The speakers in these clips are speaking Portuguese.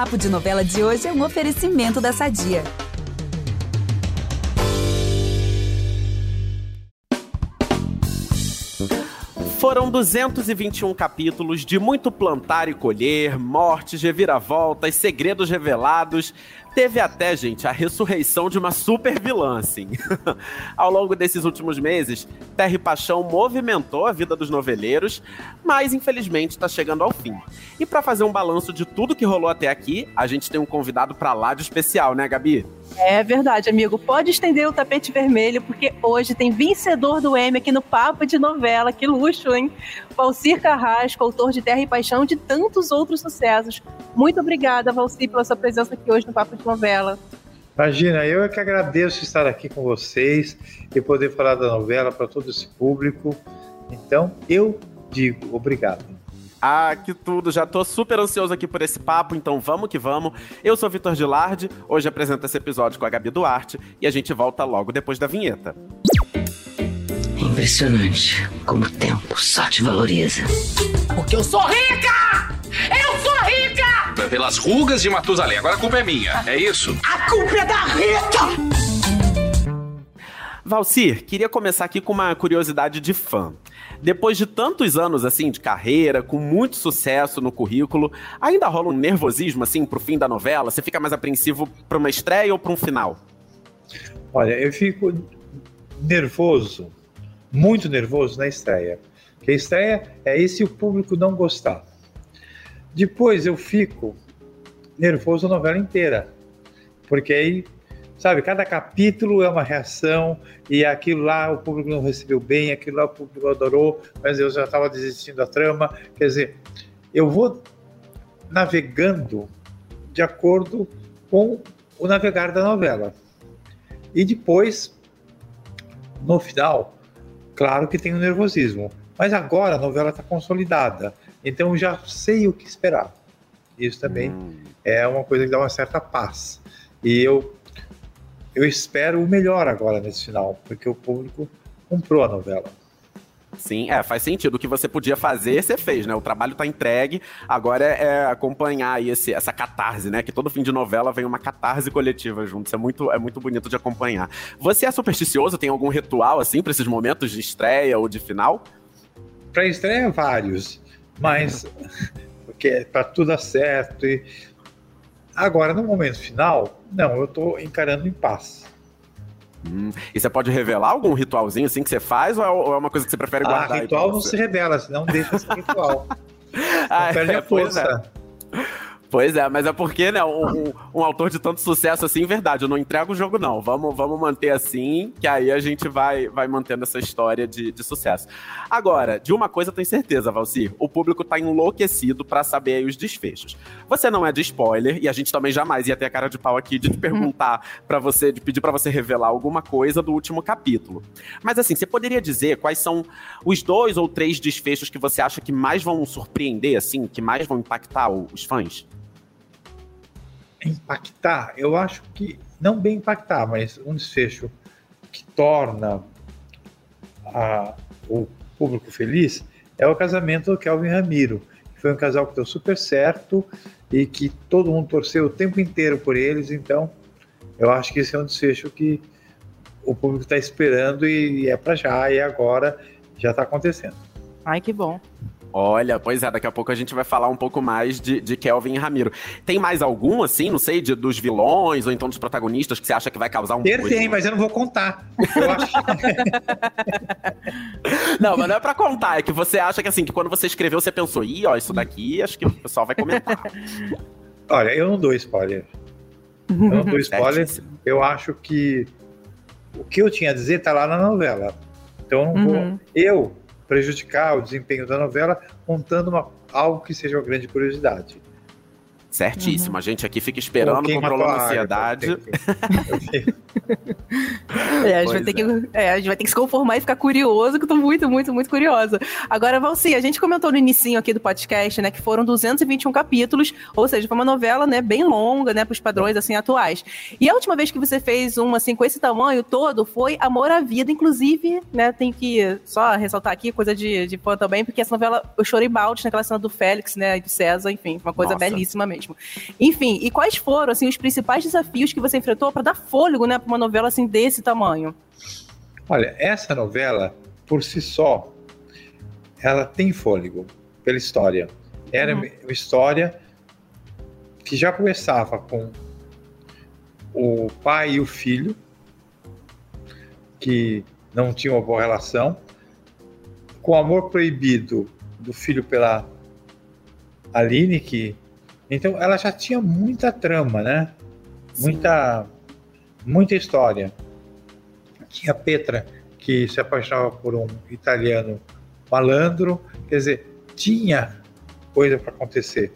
Papo de Novela de hoje é um oferecimento da Sadia. Foram 221 capítulos de muito plantar e colher, mortes, reviravoltas, segredos revelados. Teve até, gente, a ressurreição de uma super vilã, assim. Ao longo desses últimos meses, Terra e Paixão movimentou a vida dos noveleiros, mas infelizmente está chegando ao fim. E para fazer um balanço de tudo que rolou até aqui, a gente tem um convidado para lá de especial, né, Gabi? É verdade, amigo. Pode estender o tapete vermelho, porque hoje tem vencedor do M aqui no Papo de Novela. Que luxo, hein? Valcir Carrasco, autor de Terra e Paixão e de tantos outros sucessos. Muito obrigada, Valcir, pela sua presença aqui hoje no Papo de Novela. Imagina, eu é que agradeço estar aqui com vocês e poder falar da novela para todo esse público. Então, eu digo obrigado. Ah, que tudo! Já tô super ansioso aqui por esse papo, então vamos que vamos. Eu sou Vitor Gilardi, hoje apresento esse episódio com a Gabi Duarte e a gente volta logo depois da vinheta. É impressionante como o tempo só te valoriza. Porque eu sou rica! Eu sou rica! Pelas rugas de Matusalém, agora a culpa é minha, é isso? A culpa é da Rita! Valcir, queria começar aqui com uma curiosidade de fã. Depois de tantos anos assim de carreira, com muito sucesso no currículo, ainda rola um nervosismo assim pro fim da novela? Você fica mais apreensivo para uma estreia ou para um final? Olha, eu fico nervoso, muito nervoso na estreia. Porque a estreia é esse o público não gostar. Depois eu fico nervoso a novela inteira. Porque aí sabe? Cada capítulo é uma reação e aquilo lá o público não recebeu bem, aquilo lá o público adorou, mas eu já estava desistindo da trama. Quer dizer, eu vou navegando de acordo com o navegar da novela. E depois, no final, claro que tem o nervosismo, mas agora a novela está consolidada, então eu já sei o que esperar. Isso também hum. é uma coisa que dá uma certa paz. E eu eu espero o melhor agora nesse final, porque o público comprou a novela. Sim, é, faz sentido. O que você podia fazer, você fez, né? O trabalho tá entregue, agora é, é acompanhar aí esse, essa catarse, né? Que todo fim de novela vem uma catarse coletiva junto. Isso é muito, é muito bonito de acompanhar. Você é supersticioso? Tem algum ritual, assim, para esses momentos de estreia ou de final? Para estreia, vários, mas porque é para tudo dar certo e Agora, no momento final, não, eu estou encarando em paz. Hum, e você pode revelar algum ritualzinho assim que você faz ou é, ou é uma coisa que você prefere ah, guardar? Ah, ritual não se revela, senão deixa esse ritual. ah, perde é, a força. Pois é, mas é porque, né, um, um, autor de tanto sucesso assim, verdade, eu não entrego o jogo, não. Vamos, vamos manter assim, que aí a gente vai, vai mantendo essa história de, de sucesso. Agora, de uma coisa eu tenho certeza, Valcir, o público tá enlouquecido para saber aí os desfechos. Você não é de spoiler, e a gente também jamais ia ter a cara de pau aqui de te perguntar para você, de pedir para você revelar alguma coisa do último capítulo. Mas assim, você poderia dizer quais são os dois ou três desfechos que você acha que mais vão surpreender, assim, que mais vão impactar os fãs? Impactar, eu acho que não bem impactar, mas um desfecho que torna a, o público feliz é o casamento do Kelvin Ramiro, foi um casal que deu super certo e que todo mundo torceu o tempo inteiro por eles, então eu acho que esse é um desfecho que o público está esperando e é para já, e agora já está acontecendo. Ai, que bom. Olha, pois é, daqui a pouco a gente vai falar um pouco mais de, de Kelvin e Ramiro. Tem mais algum, assim, não sei, de, dos vilões ou então dos protagonistas que você acha que vai causar um... Ter tem, mas eu não vou contar. Eu acho... não, mas não é pra contar, é que você acha que, assim, que quando você escreveu, você pensou, ih, ó, isso daqui, acho que o pessoal vai comentar. Olha, eu não dou spoiler. Eu não dou spoiler. eu acho que o que eu tinha a dizer tá lá na novela. Então eu não vou... Uhum. Eu prejudicar o desempenho da novela, contando uma, algo que seja uma grande curiosidade. Certíssimo. Uhum. A gente aqui fica esperando, controlando a ansiedade. É, a, gente vai ter que, é. é, a gente vai ter que se conformar e ficar curioso, que eu tô muito, muito, muito curiosa. Agora, Valci, a gente comentou no início aqui do podcast, né, que foram 221 capítulos, ou seja, foi uma novela, né, bem longa, né, pros padrões, assim, atuais. E a última vez que você fez uma, assim, com esse tamanho todo, foi Amor à Vida, inclusive, né, tem que só ressaltar aqui, coisa de, de fã também, porque essa novela, eu chorei balde naquela cena do Félix, né, e do César, enfim, uma coisa Nossa. belíssima mesmo. Enfim, e quais foram, assim, os principais desafios que você enfrentou para dar fôlego, né, pra uma novela, assim, desse tamanho? Olha, essa novela, por si só, ela tem fôlego pela história. Era uhum. uma história que já começava com o pai e o filho, que não tinham uma boa relação, com o amor proibido do filho pela Aline, que então ela já tinha muita trama, né? Muita muita história. Tinha Petra que se apaixonava por um italiano malandro, quer dizer, tinha coisa para acontecer.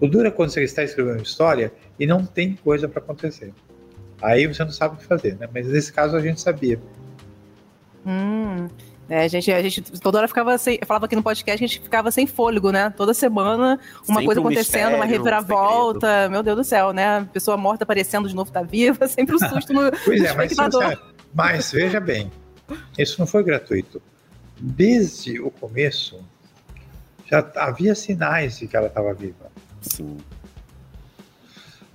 O duro é quando você está escrevendo uma história e não tem coisa para acontecer. Aí você não sabe o que fazer, né? Mas nesse caso a gente sabia. Hum. É, a, gente, a gente toda hora ficava sem. Eu falava aqui no podcast, a gente ficava sem fôlego, né? Toda semana, uma sempre coisa acontecendo, um mistério, uma reviravolta. Um meu Deus do céu, né? A pessoa morta aparecendo de novo tá viva, sempre um susto no. pois é, mas, mas veja bem, isso não foi gratuito. Desde o começo, já havia sinais de que ela estava viva. Sim.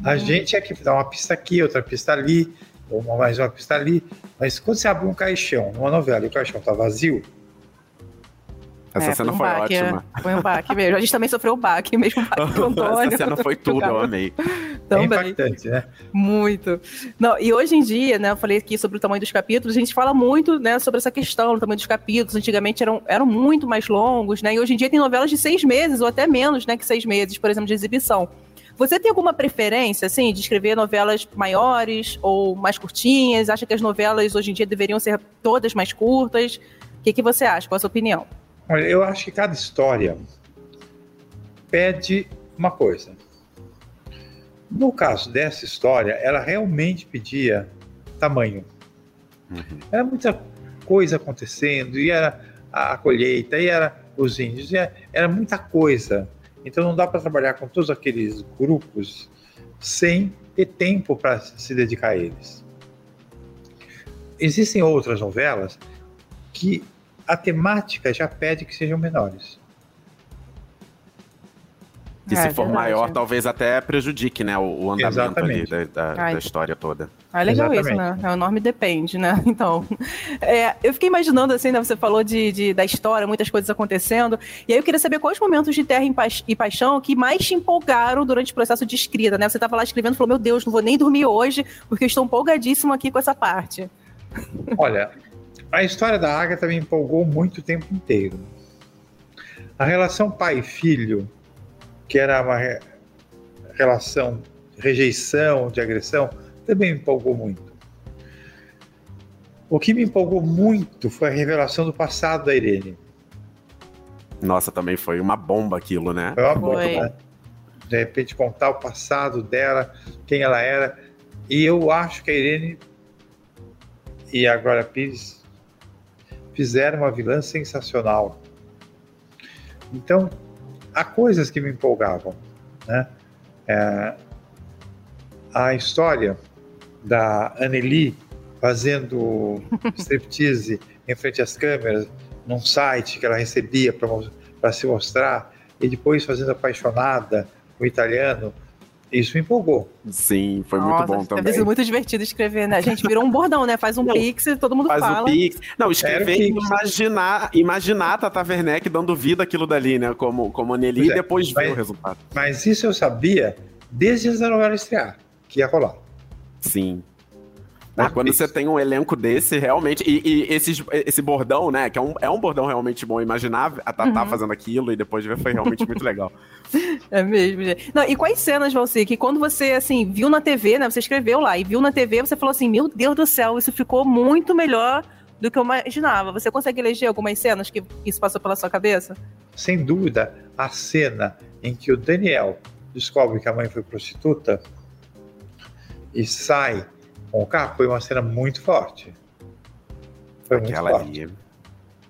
A hum. gente é que dá uma pista aqui, outra pista ali ou mais uma pista ali. Mas quando você abre um caixão numa novela e o caixão tá vazio. Essa é, cena foi, um foi baque, ótima. É. Foi um baque mesmo. A gente também sofreu o baque, mesmo o baque do Antônio. Essa cena foi tudo, eu amei. Também. É impactante, né? Muito. Não, e hoje em dia, né, eu falei aqui sobre o tamanho dos capítulos, a gente fala muito, né, sobre essa questão do tamanho dos capítulos. Antigamente eram, eram muito mais longos, né, e hoje em dia tem novelas de seis meses, ou até menos, né, que seis meses, por exemplo, de exibição. Você tem alguma preferência, assim, de escrever novelas maiores ou mais curtinhas? Acha que as novelas hoje em dia deveriam ser todas mais curtas? O que, que você acha? Qual a sua opinião? Olha, eu acho que cada história pede uma coisa. No caso dessa história, ela realmente pedia tamanho. Uhum. Era muita coisa acontecendo, e era a colheita, e era os índios, e era, era muita coisa. Então não dá para trabalhar com todos aqueles grupos sem ter tempo para se dedicar a eles. Existem outras novelas que a temática já pede que sejam menores. Que é, se for verdade. maior, talvez até prejudique, né, o, o andamento ali da, da, da, história toda. Ah, legal Exatamente. isso, né? É o nome depende, né? Então, é, eu fiquei imaginando, assim, né, você falou de, de, da história, muitas coisas acontecendo, e aí eu queria saber quais momentos de Terra e Paixão que mais te empolgaram durante o processo de escrita, né? Você estava lá escrevendo e falou, meu Deus, não vou nem dormir hoje, porque eu estou empolgadíssimo aqui com essa parte. Olha, a história da Agatha me empolgou muito o tempo inteiro. A relação pai-filho que era uma relação de rejeição, de agressão, também me empolgou muito. O que me empolgou muito foi a revelação do passado da Irene. Nossa, também foi uma bomba aquilo, né? Foi uma bomba. Né? De repente contar o passado dela, quem ela era. E eu acho que a Irene e a Glória Pires fizeram uma vilã sensacional. Então, há coisas que me empolgavam, né? É, a história da Anneli fazendo striptease em frente às câmeras num site que ela recebia para se mostrar e depois fazendo apaixonada o italiano isso me empolgou. Sim, foi Nossa, muito bom também. Deve ser muito divertido escrever, né? A gente virou um bordão, né? Faz um Não, pix e todo mundo faz fala. Faz um pix. Não, escrever e imaginar, imaginar a Tata Werneck dando vida aquilo dali, né? Como, como a Nelly, é, e depois mas, ver o resultado. Mas isso eu sabia desde a novela estrear, que ia rolar. Sim. Ah, quando você tem um elenco desse, realmente. E, e esse, esse bordão, né? Que é um, é um bordão realmente bom. Imaginar a Tatá uhum. fazendo aquilo e depois de ver foi realmente muito legal. É mesmo, gente. Não, e quais cenas, Valci, que quando você, assim, viu na TV, né? Você escreveu lá e viu na TV, você falou assim: Meu Deus do céu, isso ficou muito melhor do que eu imaginava. Você consegue eleger algumas cenas que isso passou pela sua cabeça? Sem dúvida, a cena em que o Daniel descobre que a mãe foi prostituta e sai com o carro foi uma cena muito forte. Foi Aquela muito forte. Ali.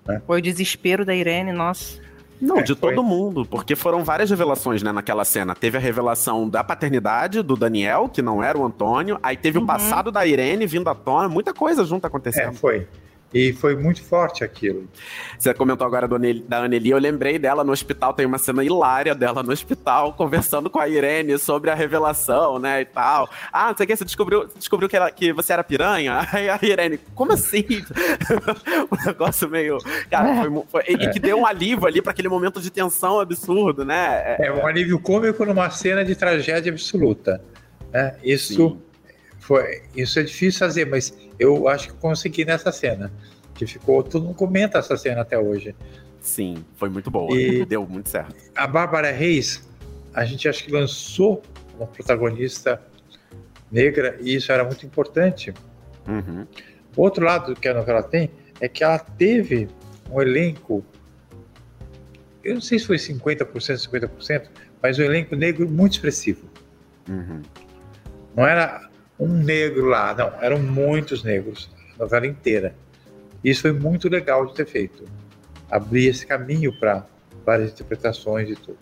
Né? Foi o desespero da Irene, nossa. Não, é, de foi. todo mundo, porque foram várias revelações, né, naquela cena. Teve a revelação da paternidade do Daniel, que não era o Antônio, aí teve uhum. o passado da Irene vindo à tona, muita coisa junto acontecendo. É, foi. E foi muito forte aquilo. Você comentou agora da Anneli, eu lembrei dela no hospital, tem uma cena hilária dela no hospital, conversando com a Irene sobre a revelação, né, e tal. Ah, não sei o que, você descobriu, descobriu que, ela, que você era piranha? Aí a Irene, como assim? um negócio meio... Cara, foi, foi, é. e que deu um alívio ali para aquele momento de tensão absurdo, né? É, é um alívio cômico numa cena de tragédia absoluta. Né? Isso... Sim foi, isso é difícil fazer, mas eu acho que consegui nessa cena. Que ficou, todo mundo comenta essa cena até hoje. Sim, foi muito boa. E deu muito certo. A Bárbara Reis, a gente acho que lançou uma protagonista negra e isso era muito importante. Uhum. O outro lado que a novela tem é que ela teve um elenco, eu não sei se foi 50%, 50%, mas um elenco negro muito expressivo. Uhum. Não era um negro lá. Não, eram muitos negros, a novela inteira. Isso foi muito legal de ter feito. Abrir esse caminho para várias interpretações e tudo.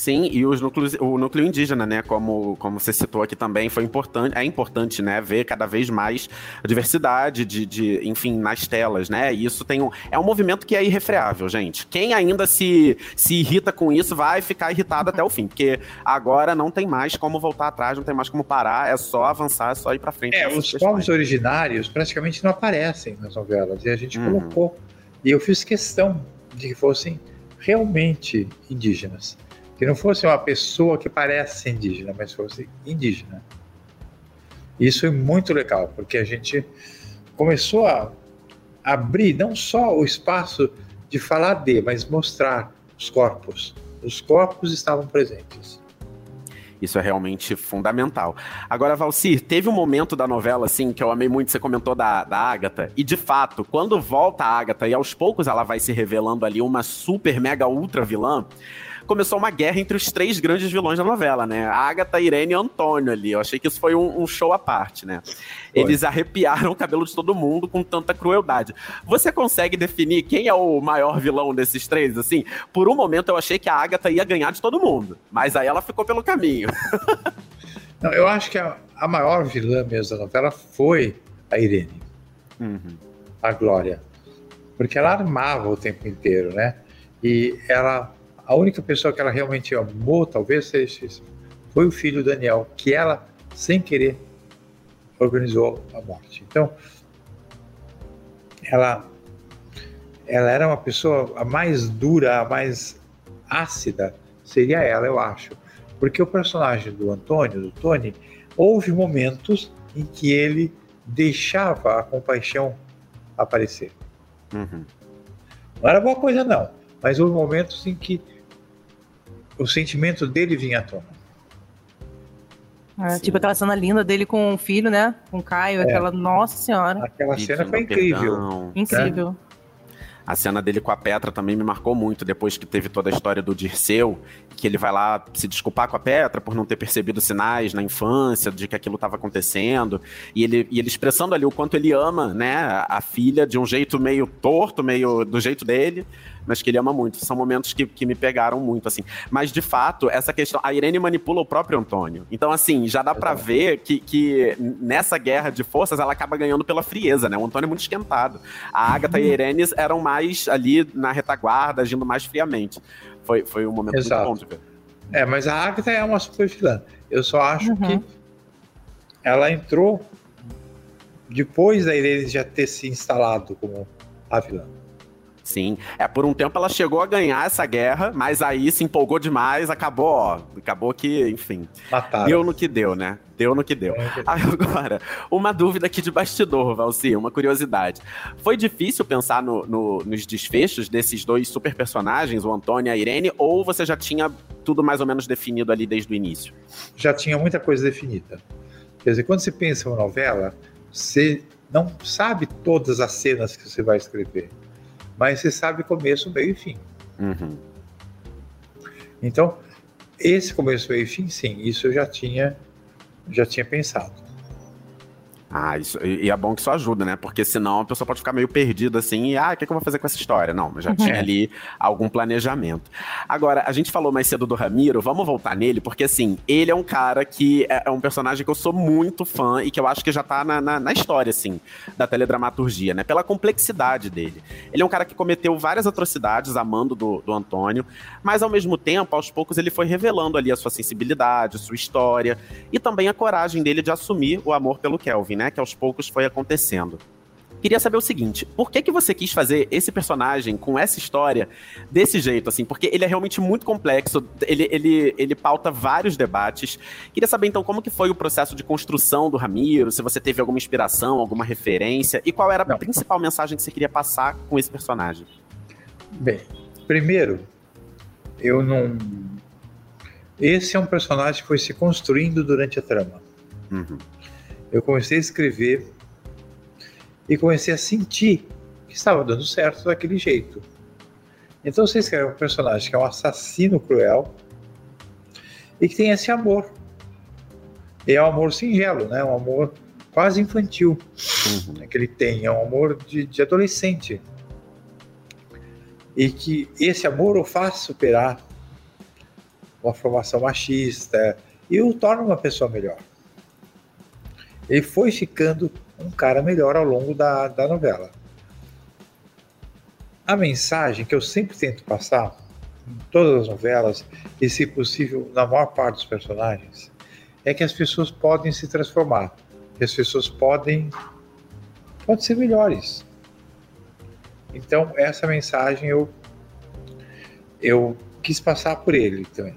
Sim, e os núcleos, o núcleo indígena, né, como, como você citou aqui também, foi importante, é importante, né, ver cada vez mais a diversidade de, de enfim, nas telas, né, e isso tem um, é um movimento que é irrefreável, gente. Quem ainda se, se irrita com isso vai ficar irritado até o fim, porque agora não tem mais como voltar atrás, não tem mais como parar, é só avançar, é só ir para frente. É, os povos originários praticamente não aparecem nas novelas, e a gente uhum. colocou, e eu fiz questão de que fossem realmente indígenas que não fosse uma pessoa que parece indígena, mas fosse indígena. Isso é muito legal, porque a gente começou a abrir não só o espaço de falar de, mas mostrar os corpos. Os corpos estavam presentes. Isso é realmente fundamental. Agora, Valcir, teve um momento da novela, assim, que eu amei muito, você comentou da, da Agatha, e de fato, quando volta a Agatha e aos poucos ela vai se revelando ali uma super, mega, ultra vilã, começou uma guerra entre os três grandes vilões da novela, né? Agatha, Irene e Antônio ali. Eu achei que isso foi um, um show à parte, né? Foi. Eles arrepiaram o cabelo de todo mundo com tanta crueldade. Você consegue definir quem é o maior vilão desses três, assim? Por um momento eu achei que a Agatha ia ganhar de todo mundo, mas aí ela ficou pelo caminho. Não, eu acho que a, a, maior vilã mesmo da novela foi a Irene. Uhum. A Glória. Porque ela armava o tempo inteiro, né? E ela a única pessoa que ela realmente amou, talvez seja foi o filho Daniel, que ela, sem querer, organizou a morte. Então, ela, ela era uma pessoa a mais dura, a mais ácida, seria ela, eu acho. Porque o personagem do Antônio, do Tony, houve momentos em que ele deixava a compaixão aparecer. Uhum. Não era boa coisa, não. Mas houve momentos em que o sentimento dele vinha à tona. É, tipo aquela cena linda dele com o filho, né? Com o Caio, é. aquela. Nossa Senhora. Aquela cena foi incrível. Incrível. Né? A cena dele com a Petra também me marcou muito, depois que teve toda a história do Dirceu, que ele vai lá se desculpar com a Petra por não ter percebido sinais na infância de que aquilo estava acontecendo, e ele, e ele expressando ali o quanto ele ama, né, a filha de um jeito meio torto, meio do jeito dele, mas que ele ama muito. São momentos que, que me pegaram muito, assim. Mas, de fato, essa questão. A Irene manipula o próprio Antônio. Então, assim, já dá para ver que, que nessa guerra de forças ela acaba ganhando pela frieza, né? O Antônio é muito esquentado. A Agatha e a Irene eram mais ali na retaguarda, agindo mais friamente. Foi, foi um momento Exato. muito bom de ver. É, mas a Agatha é uma super vilã. Eu só acho uhum. que ela entrou depois da Irene já ter se instalado como a vilã. Sim. É, por um tempo ela chegou a ganhar essa guerra, mas aí se empolgou demais, acabou, ó. Acabou que, enfim. Mataram. Deu no que deu, né? Deu no que deu. Agora, uma dúvida aqui de bastidor, Valci, uma curiosidade. Foi difícil pensar no, no, nos desfechos desses dois super personagens, o Antônio e a Irene, ou você já tinha tudo mais ou menos definido ali desde o início? Já tinha muita coisa definida. Quer dizer, quando você pensa em uma novela, você não sabe todas as cenas que você vai escrever mas você sabe começo, meio e fim. Uhum. Então, esse começo, meio e fim, sim, isso eu já tinha, já tinha pensado. Ah, isso, e é bom que isso ajuda, né? Porque senão a pessoa pode ficar meio perdida assim, e, ah, o que, é que eu vou fazer com essa história? Não, já tinha ali algum planejamento. Agora, a gente falou mais cedo do Ramiro, vamos voltar nele, porque assim, ele é um cara que é, é um personagem que eu sou muito fã e que eu acho que já tá na, na, na história, assim, da teledramaturgia, né? Pela complexidade dele. Ele é um cara que cometeu várias atrocidades amando do, do Antônio, mas ao mesmo tempo, aos poucos, ele foi revelando ali a sua sensibilidade, sua história e também a coragem dele de assumir o amor pelo Kelvin, né? Que aos poucos foi acontecendo. Queria saber o seguinte, por que que você quis fazer esse personagem com essa história desse jeito, assim? Porque ele é realmente muito complexo, ele, ele, ele pauta vários debates. Queria saber, então, como que foi o processo de construção do Ramiro, se você teve alguma inspiração, alguma referência, e qual era a Não. principal mensagem que você queria passar com esse personagem? Bem, primeiro, eu não... Esse é um personagem que foi se construindo durante a trama. Uhum eu comecei a escrever e comecei a sentir que estava dando certo daquele jeito. Então você escreve um personagem que é um assassino cruel e que tem esse amor. E é um amor singelo, né? Um amor quase infantil uhum. né? que ele tem. É um amor de, de adolescente. E que esse amor o faz superar uma formação machista e o torna uma pessoa melhor ele foi ficando um cara melhor ao longo da, da novela. A mensagem que eu sempre tento passar em todas as novelas, e se possível na maior parte dos personagens, é que as pessoas podem se transformar, que as pessoas podem, podem ser melhores. Então, essa mensagem eu, eu quis passar por ele também.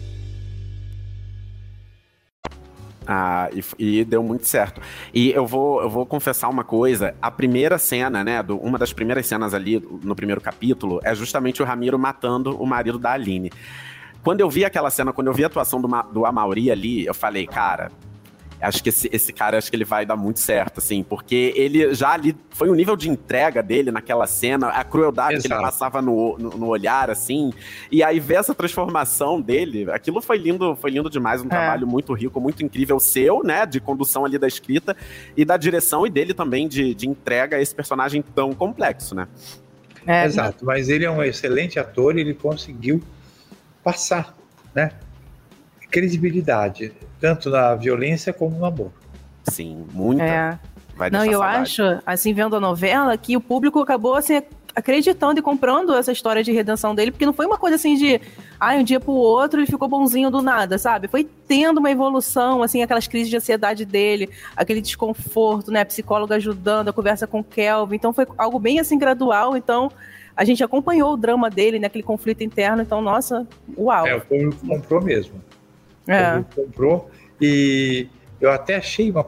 Ah, e, e, deu muito certo. E eu vou, eu vou confessar uma coisa: a primeira cena, né? Do, uma das primeiras cenas ali no primeiro capítulo é justamente o Ramiro matando o marido da Aline. Quando eu vi aquela cena, quando eu vi a atuação do, do Amauri ali, eu falei, cara, acho que esse, esse cara acho que ele vai dar muito certo, assim, porque ele já ali foi o nível de entrega dele naquela cena, a crueldade Exato. que ele passava no, no, no, olhar, assim, e aí ver essa transformação dele, aquilo foi lindo, foi lindo demais, um é. trabalho muito rico, muito incrível seu, né, de condução ali da escrita e da direção e dele também de, de entrega a esse personagem tão complexo, né? É, Exato, mas ele é um excelente ator e ele conseguiu passar, né? credibilidade, tanto na violência como no amor. Sim, muita. É. Vai Não, eu saudade. acho, assim, vendo a novela, que o público acabou assim, acreditando e comprando essa história de redenção dele, porque não foi uma coisa assim de, ah, um dia pro outro ele ficou bonzinho do nada, sabe? Foi tendo uma evolução, assim, aquelas crises de ansiedade dele, aquele desconforto, né? A psicóloga ajudando, a conversa com o Kelvin. Então foi algo bem assim gradual. Então a gente acompanhou o drama dele, né? Aquele conflito interno. Então, nossa, uau. É, o público comprou mesmo. É. comprou. E eu até achei uma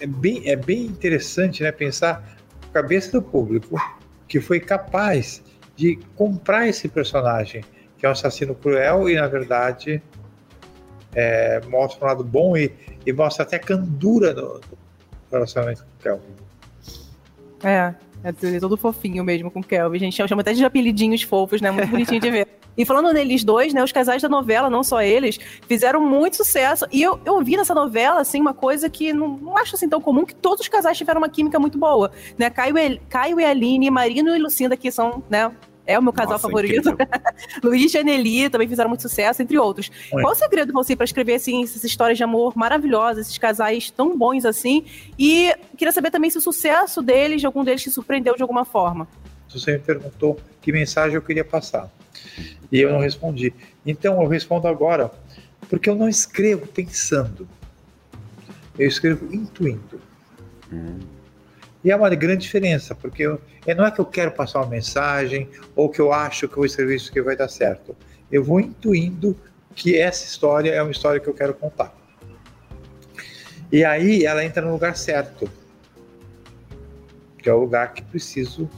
é bem, é bem interessante, né, pensar a cabeça do público que foi capaz de comprar esse personagem, que é um assassino cruel e na verdade é, mostra um lado bom e, e mostra até candura no, no relacionamento com o Kelvin. É, é todo fofinho mesmo com o Kelvin. A gente chama até de apelidinhos fofos, né? Muito bonitinho de ver. E falando neles dois, né, os casais da novela, não só eles, fizeram muito sucesso. E eu, eu vi nessa novela, assim, uma coisa que não, não acho assim tão comum, que todos os casais tiveram uma química muito boa. Né? Caio, e, Caio e Aline, Marino e Lucinda, que são, né, é o meu casal Nossa, favorito. Luiz e Aneli também fizeram muito sucesso, entre outros. Oi. Qual o segredo você para escrever assim, essas histórias de amor maravilhosas, esses casais tão bons assim? E queria saber também se o sucesso deles, de algum deles, te surpreendeu de alguma forma. Você me perguntou que mensagem eu queria passar. E eu não respondi. Então eu respondo agora, porque eu não escrevo pensando. Eu escrevo intuindo. Hum. E é uma grande diferença, porque eu, não é que eu quero passar uma mensagem ou que eu acho que eu vou escrever isso que vai dar certo. Eu vou intuindo que essa história é uma história que eu quero contar. E aí ela entra no lugar certo. que é o lugar que preciso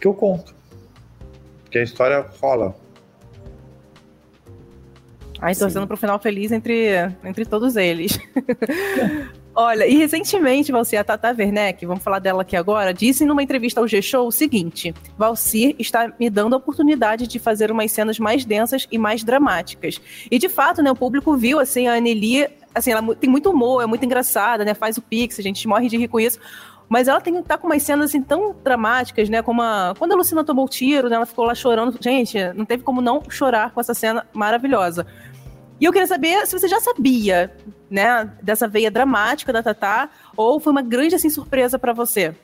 que eu conto. Que a história rola. Ai, torcendo para o final feliz entre, entre todos eles. Olha, e recentemente, Valcir, a Tata Werneck, vamos falar dela aqui agora, disse numa entrevista ao G-Show o seguinte: Valcir está me dando a oportunidade de fazer umas cenas mais densas e mais dramáticas. E de fato, né, o público viu assim a Anneli, assim, ela tem muito humor, é muito engraçada, né? Faz o pix, a gente morre de rir com isso. Mas ela tem tá com umas cenas assim tão dramáticas, né? Como a, quando a Lucina tomou o tiro, né? Ela ficou lá chorando. Gente, não teve como não chorar com essa cena maravilhosa. E eu queria saber se você já sabia, né, dessa veia dramática da Tatá, ou foi uma grande assim surpresa para você?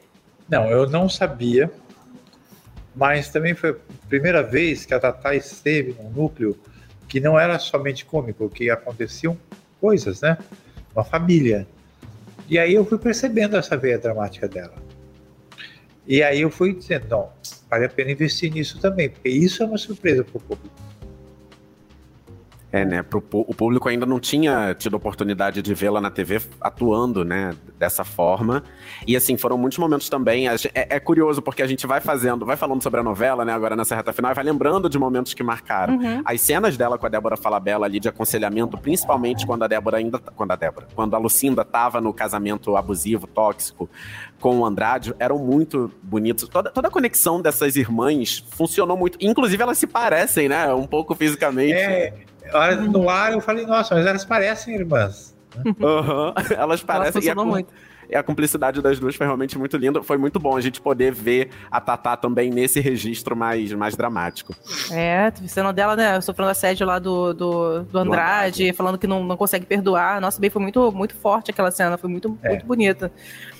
Não, eu não sabia, mas também foi a primeira vez que a Tatá esteve num núcleo que não era somente cômico, que aconteciam coisas, né? Uma família. E aí eu fui percebendo essa veia dramática dela. E aí eu fui dizendo, não, vale a pena investir nisso também, porque isso é uma surpresa para o público. É, né? Pro, o público ainda não tinha tido oportunidade de vê-la na TV atuando, né? Dessa forma. E assim, foram muitos momentos também. É, é, curioso, porque a gente vai fazendo, vai falando sobre a novela, né? Agora nessa reta final, e vai lembrando de momentos que marcaram. Uhum. As cenas dela com a Débora Falabella ali de aconselhamento, principalmente quando a Débora ainda. Quando a Débora. Quando a Lucinda tava no casamento abusivo, tóxico, com o Andrade, eram muito bonitos. Toda, toda a conexão dessas irmãs funcionou muito. Inclusive, elas se parecem, né? Um pouco fisicamente. É hora no ar eu falei, nossa, mas elas parecem irmãs. Uhum. Elas parecem. e a, muito. E a cumplicidade das duas foi realmente muito linda. Foi muito bom a gente poder ver a Tatá também nesse registro mais, mais dramático. É, cena dela, né, sofrendo assédio lá do, do, do Andrade, do falando que não, não consegue perdoar. Nossa, bem, foi muito, muito forte aquela cena, foi muito, é. muito bonita.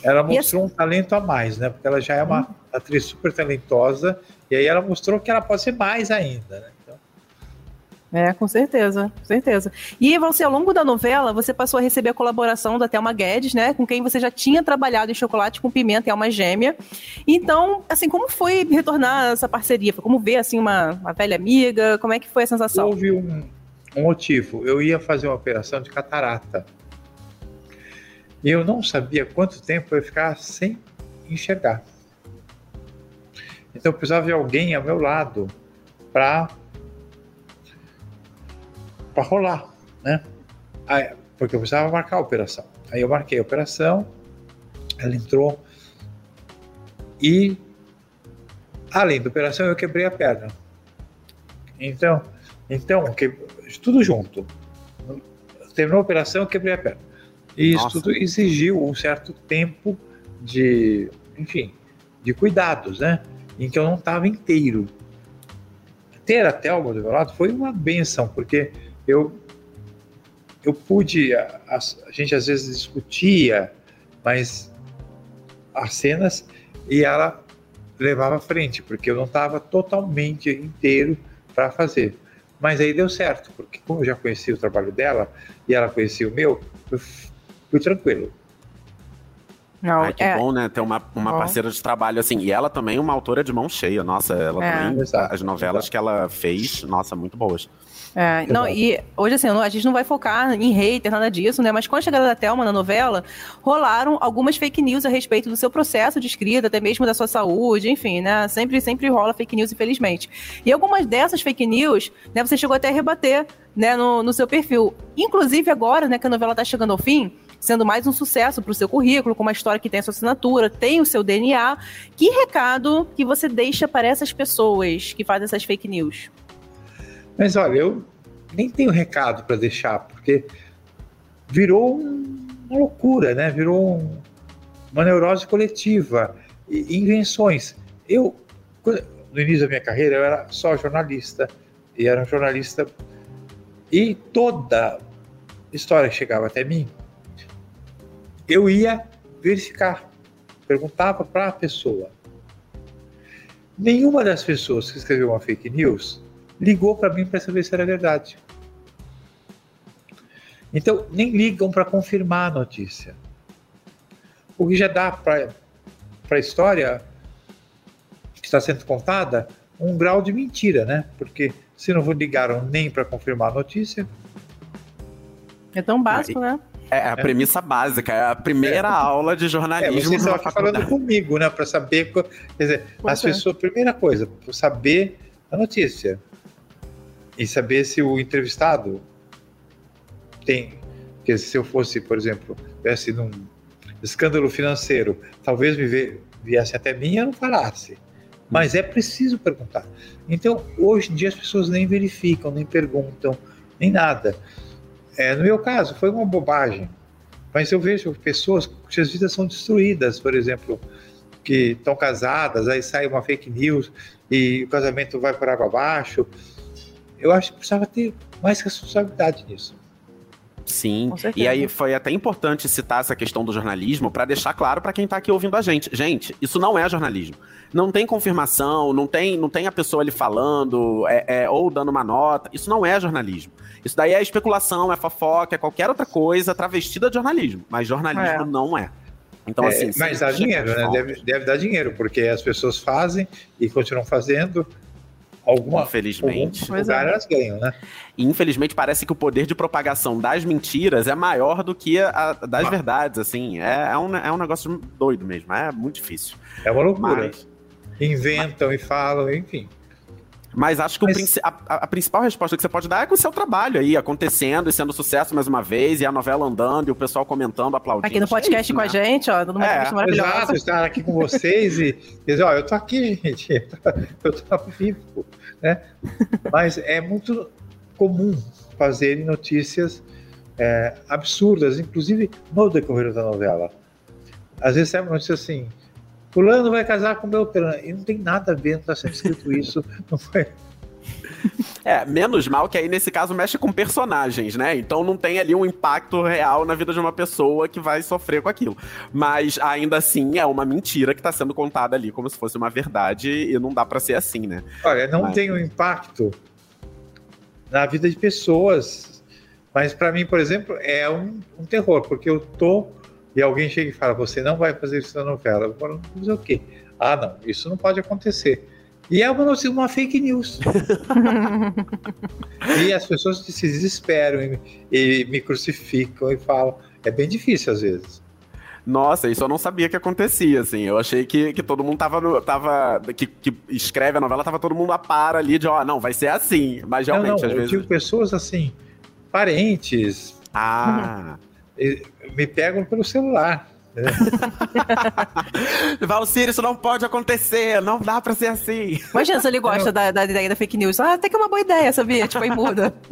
Ela mostrou assim... um talento a mais, né? Porque ela já é uma hum. atriz super talentosa, e aí ela mostrou que ela pode ser mais ainda, né? É, com certeza, com certeza. E você, ao longo da novela, você passou a receber a colaboração da Thelma Guedes, né? Com quem você já tinha trabalhado em Chocolate com Pimenta e Alma Gêmea. Então, assim, como foi retornar essa parceria? Como ver, assim, uma, uma velha amiga? Como é que foi a sensação? Houve um, um motivo. Eu ia fazer uma operação de catarata. E eu não sabia quanto tempo eu ia ficar sem enxergar. Então, eu precisava de alguém ao meu lado para para rolar, né? Aí, porque eu precisava marcar a operação. Aí eu marquei a operação, ela entrou e além da operação eu quebrei a perna. Então, então que, tudo junto. Terminou a operação, eu quebrei a perna. E isso Nossa. tudo exigiu um certo tempo de, enfim, de cuidados, né? Em que eu não estava inteiro. Ter a Thelma do meu lado foi uma benção, porque eu eu pude a, a, a, gente às vezes discutia mas as cenas e ela levava à frente porque eu não estava totalmente inteiro para fazer mas aí deu certo porque como eu já conhecia o trabalho dela e ela conhecia o meu eu fui tranquilo não, Ai, que é... bom, né? Ter uma, uma parceira de trabalho assim. E ela também é uma autora de mão cheia. Nossa, ela é. também. Exato, as novelas exato. que ela fez, nossa, muito boas. É, não, e hoje assim, a gente não vai focar em hater, nada disso, né? Mas com a chegada da Thelma na novela, rolaram algumas fake news a respeito do seu processo de escrita, até mesmo da sua saúde, enfim, né? Sempre, sempre rola fake news, infelizmente. E algumas dessas fake news, né, você chegou até a rebater, né, no, no seu perfil. Inclusive agora, né, que a novela tá chegando ao fim, sendo mais um sucesso para o seu currículo, com uma história que tem a sua assinatura, tem o seu DNA. Que recado que você deixa para essas pessoas que fazem essas fake news? Mas olha, eu nem tenho recado para deixar, porque virou uma loucura, né? Virou um, uma neurose coletiva, e invenções. Eu, no início da minha carreira, eu era só jornalista, e era jornalista, e toda história que chegava até mim, eu ia verificar, perguntava para a pessoa. Nenhuma das pessoas que escreveu uma fake news ligou para mim para saber se era verdade. Então, nem ligam para confirmar a notícia. O que já dá para a história que está sendo contada um grau de mentira, né? Porque se não ligaram nem para confirmar a notícia. É tão básico, né? É a premissa básica, é a primeira é. aula de jornalismo. É, você estava aqui falando comigo, né? Para saber. Quer dizer, pois as é. pessoas, primeira coisa, para saber a notícia. E saber se o entrevistado tem. Porque se eu fosse, por exemplo, tivesse num escândalo financeiro, talvez me viesse até mim e eu não falasse. Mas é preciso perguntar. Então, hoje em dia, as pessoas nem verificam, nem perguntam, nem nada. É, no meu caso, foi uma bobagem. Mas eu vejo pessoas cujas vidas são destruídas, por exemplo, que estão casadas, aí sai uma fake news e o casamento vai por água abaixo. Eu acho que precisava ter mais responsabilidade nisso. Sim, e aí foi até importante citar essa questão do jornalismo para deixar claro para quem está aqui ouvindo a gente. Gente, isso não é jornalismo. Não tem confirmação, não tem, não tem a pessoa ali falando é, é, ou dando uma nota. Isso não é jornalismo. Isso daí é especulação, é fofoca, é qualquer outra coisa travestida de jornalismo. Mas jornalismo é. não é. Então, é, assim, mas dá dinheiro, né? Deve, deve dar dinheiro, porque as pessoas fazem e continuam fazendo alguma infelizmente algum lugar é. elas ganham, né? Infelizmente parece que o poder de propagação das mentiras é maior do que a, das ah. verdades, assim. É, é, um, é um negócio doido mesmo, é muito difícil. É uma loucura. Mas, Inventam mas... e falam, enfim. Mas acho que Mas... a, a, principal resposta que você pode dar é com o seu trabalho aí, acontecendo e sendo sucesso mais uma vez, e a novela andando, e o pessoal comentando, aplaudindo. Aqui no podcast é isso, com né? a gente, ó, todo mundo é, Exato, estar aqui com vocês e dizer, ó, eu tô aqui, gente, eu tô, eu tô vivo, né? Mas é muito comum fazerem notícias é, absurdas, inclusive no decorrer da novela. Às vezes é uma notícia assim, Fulano vai casar com Beltrano. E não tem nada a ver, não está sendo escrito isso. Não foi. É, menos mal que aí nesse caso mexe com personagens, né? Então não tem ali um impacto real na vida de uma pessoa que vai sofrer com aquilo. Mas ainda assim é uma mentira que está sendo contada ali como se fosse uma verdade e não dá para ser assim, né? Olha, não Mas... tem um impacto na vida de pessoas. Mas para mim, por exemplo, é um, um terror, porque eu tô e alguém chega e fala: Você não vai fazer isso na novela. Eu falo: Mas o quê? Ah, não, isso não pode acontecer. E é uma, uma fake news. e as pessoas se desesperam e, e, me crucificam e falam. É bem difícil às vezes. Nossa, isso eu não sabia que acontecia, assim. Eu achei que, que todo mundo tava. No, tava que, que escreve a novela, tava todo mundo a par ali de, ó, oh, não, vai ser assim. Mas realmente, não, não, às eu vezes. Eu pessoas assim, parentes. Ah me pegam pelo celular. Né? Valcir, isso não pode acontecer, não dá pra ser assim. Imagina se ele gosta da, da, ideia da fake news. Ah, até que é uma boa ideia, sabia? Tipo, aí muda.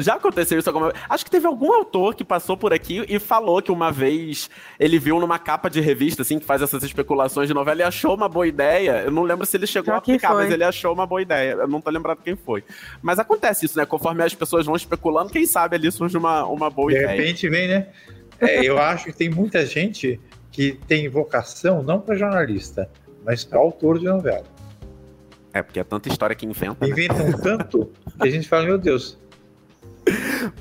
Já aconteceu isso alguma vez? Acho que teve algum autor que passou por aqui e falou que uma vez ele viu numa capa de revista, assim, que faz essas especulações de novela e achou uma boa ideia. Eu não lembro se ele chegou a aplicar, mas ele achou uma boa ideia. Eu não tô lembrado quem foi. Mas acontece isso, né? Conforme as pessoas vão especulando, quem sabe ali surge uma, uma boa de ideia. De repente vem, né? É, eu acho que tem muita gente que tem vocação não para jornalista, mas para autor de novela. É, porque é tanta história que inventa. Né? Inventam né? tanto que a gente fala, meu Deus,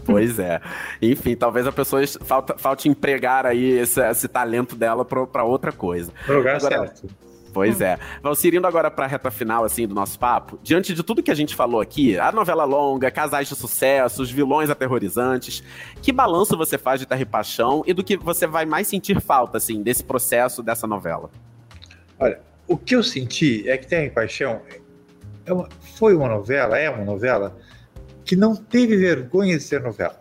pois é. Enfim, talvez a pessoa falta, falte empregar aí esse, esse talento dela para outra coisa. Pro lugar agora, certo. Pois é. Valcir, indo agora pra reta final, assim, do nosso papo, diante de tudo que a gente falou aqui, a novela longa, casais de sucesso, os vilões aterrorizantes, que balanço você faz de Terra e Paixão e do que você vai mais sentir falta, assim, desse processo, dessa novela? Olha, o que eu senti é que Terra e Paixão é uma, foi uma novela, é uma novela que não teve vergonha de ser novela.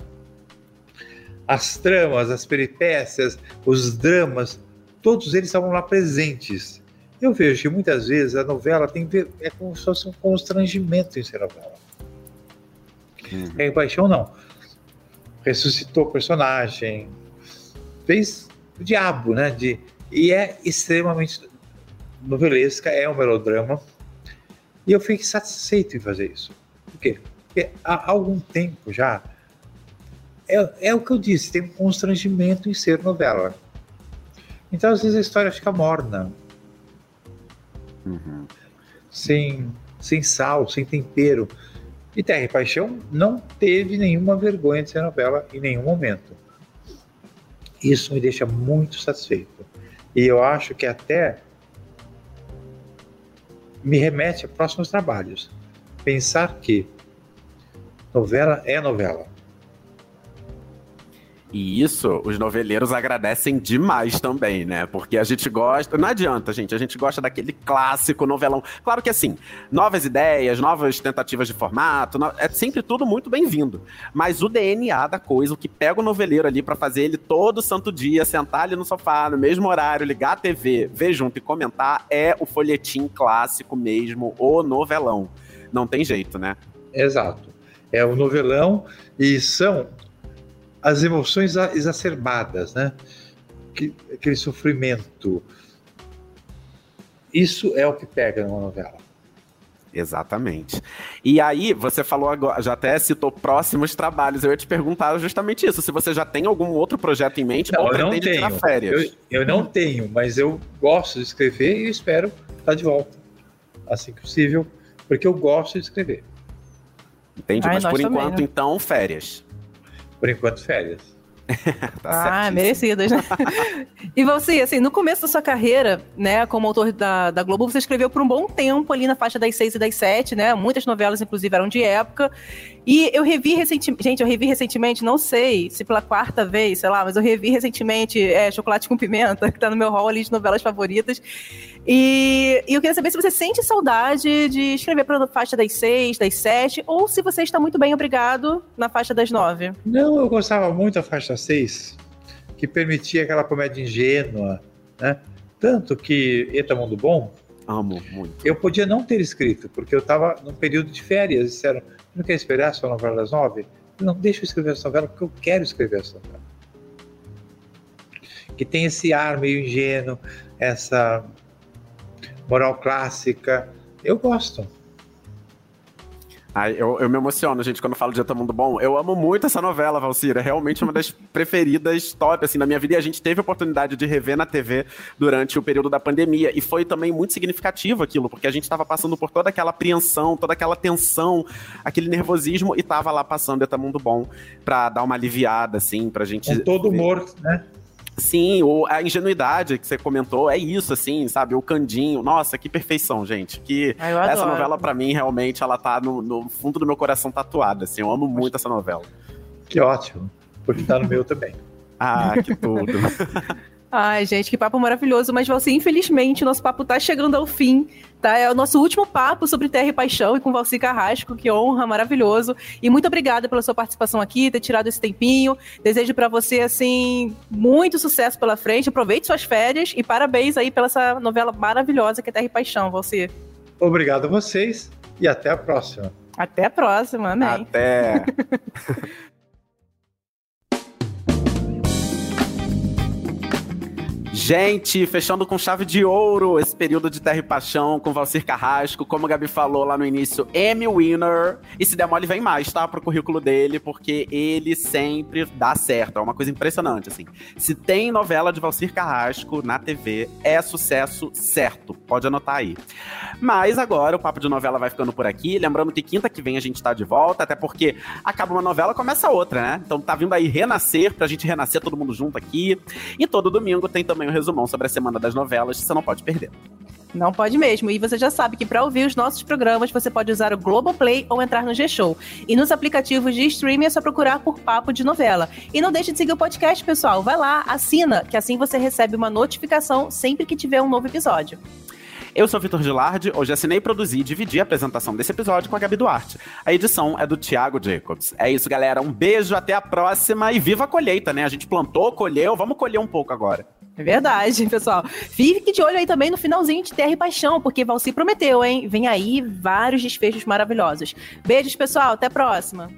As tramas, as peripécias, os dramas, todos eles estavam lá presentes. Eu vejo que muitas vezes a novela tem é como se fosse um constrangimento em ser novela. Uhum. Em Paixão, não. Ressuscitou o personagem, fez o diabo, né? De, e é extremamente novelesca, é um melodrama. E eu fiquei satisfeito em fazer isso. Por quê? Porque há algum tempo já, é, é o que eu disse, tem um constrangimento em ser novela. Então, às vezes, a história fica morna. Uhum. Sem, sem sal, sem tempero. E Terra e Paixão não teve nenhuma vergonha de ser novela em nenhum momento. Isso me deixa muito satisfeito. E eu acho que até me remete a próximos trabalhos. Pensar que Novela é novela. E isso os noveleiros agradecem demais também, né? Porque a gente gosta. Não adianta, gente. A gente gosta daquele clássico novelão. Claro que assim, novas ideias, novas tentativas de formato, é sempre tudo muito bem-vindo. Mas o DNA da coisa, o que pega o noveleiro ali para fazer ele todo santo dia, sentar ali no sofá, no mesmo horário, ligar a TV, ver junto e comentar, é o folhetim clássico mesmo, o novelão. Não tem jeito, né? Exato. É o novelão e são as emoções exacerbadas, né? Aquele sofrimento. Isso é o que pega numa novela. Exatamente. E aí, você falou agora, já até citou próximos trabalhos. Eu ia te perguntar justamente isso: se você já tem algum outro projeto em mente não, ou pretende tirar férias. Eu, eu, não tenho, mas eu gosto de escrever e espero estar de volta assim que possível, porque eu gosto de escrever. Entende? Ai, mas por enquanto, também, né? então, férias. Por enquanto, férias. tá ah, merecidas, né? e você, assim, no começo da sua carreira, né, como autor da, da Globo, você escreveu por um bom tempo ali na faixa das seis e das sete, né? Muitas novelas, inclusive, eram de época. E eu revi recentemente, gente, eu revi recentemente, não sei se pela quarta vez, sei lá, mas eu revi recentemente é, Chocolate com Pimenta, que tá no meu hall ali de novelas favoritas. E, e, eu queria saber se você sente saudade de escrever para a faixa das seis, das sete, ou se você está muito bem obrigado na faixa das nove. Não, eu gostava muito da faixa seis, que permitia aquela comédia ingênua, né? Tanto que Eta Mundo Bom. Amo muito. Eu podia não ter escrito, porque eu estava num período de férias. Disseram: não quer esperar sua novela das nove? Não, deixa eu escrever essa novela, porque eu quero escrever essa novela. Que tem esse ar meio ingênuo, essa moral clássica. Eu gosto. Ai, eu, eu me emociono, gente, quando falo de Eta Mundo Bom. Eu amo muito essa novela, Valcira. É realmente uma das preferidas top, assim, da minha vida. E a gente teve a oportunidade de rever na TV durante o período da pandemia. E foi também muito significativo aquilo, porque a gente estava passando por toda aquela apreensão, toda aquela tensão, aquele nervosismo, e tava lá passando Eta Mundo Bom pra dar uma aliviada, assim, pra gente. Com todo humor, né? Sim, o, a ingenuidade que você comentou é isso, assim, sabe? O Candinho. Nossa, que perfeição, gente. Que ah, essa novela, para mim, realmente, ela tá no, no, fundo do meu coração tatuada, assim. Eu amo muito essa novela. Que ótimo. Porque tá no meu também. Ah, que tudo. Ai, gente, que papo maravilhoso. Mas, Valci, infelizmente, o nosso papo tá chegando ao fim, tá? É o nosso último papo sobre Terra e Paixão e com Valci Carrasco, que honra, maravilhoso. E muito obrigada pela sua participação aqui, ter tirado esse tempinho. Desejo para você, assim, muito sucesso pela frente. Aproveite suas férias e parabéns aí pela essa novela maravilhosa que é Terra e Paixão, Valci. Obrigado a vocês e até a próxima. Até a próxima, amém. Até. Gente, fechando com chave de ouro esse período de Terra e Paixão com Valcir Carrasco, como a Gabi falou lá no início, Emmy Winner. E se der mole, vem mais, tá? Pro currículo dele, porque ele sempre dá certo. É uma coisa impressionante, assim. Se tem novela de Valcir Carrasco na TV, é sucesso certo. Pode anotar aí. Mas agora o papo de novela vai ficando por aqui. Lembrando que quinta que vem a gente tá de volta, até porque acaba uma novela, começa outra, né? Então tá vindo aí Renascer, pra gente renascer todo mundo junto aqui. E todo domingo tem também o resumão sobre a semana das novelas, você não pode perder. Não pode mesmo. E você já sabe que para ouvir os nossos programas você pode usar o Globoplay ou entrar no G-Show. E nos aplicativos de streaming é só procurar por Papo de Novela. E não deixe de seguir o podcast, pessoal. Vai lá, assina, que assim você recebe uma notificação sempre que tiver um novo episódio. Eu sou Vitor Gilardi, hoje assinei, produzi e dividi a apresentação desse episódio com a Gabi Duarte. A edição é do Thiago Jacobs. É isso, galera. Um beijo, até a próxima e viva a colheita, né? A gente plantou, colheu, vamos colher um pouco agora. É verdade, pessoal. Fique de olho aí também no finalzinho de Terra e Paixão, porque Valci prometeu, hein? Vem aí vários desfechos maravilhosos. Beijos, pessoal. Até a próxima.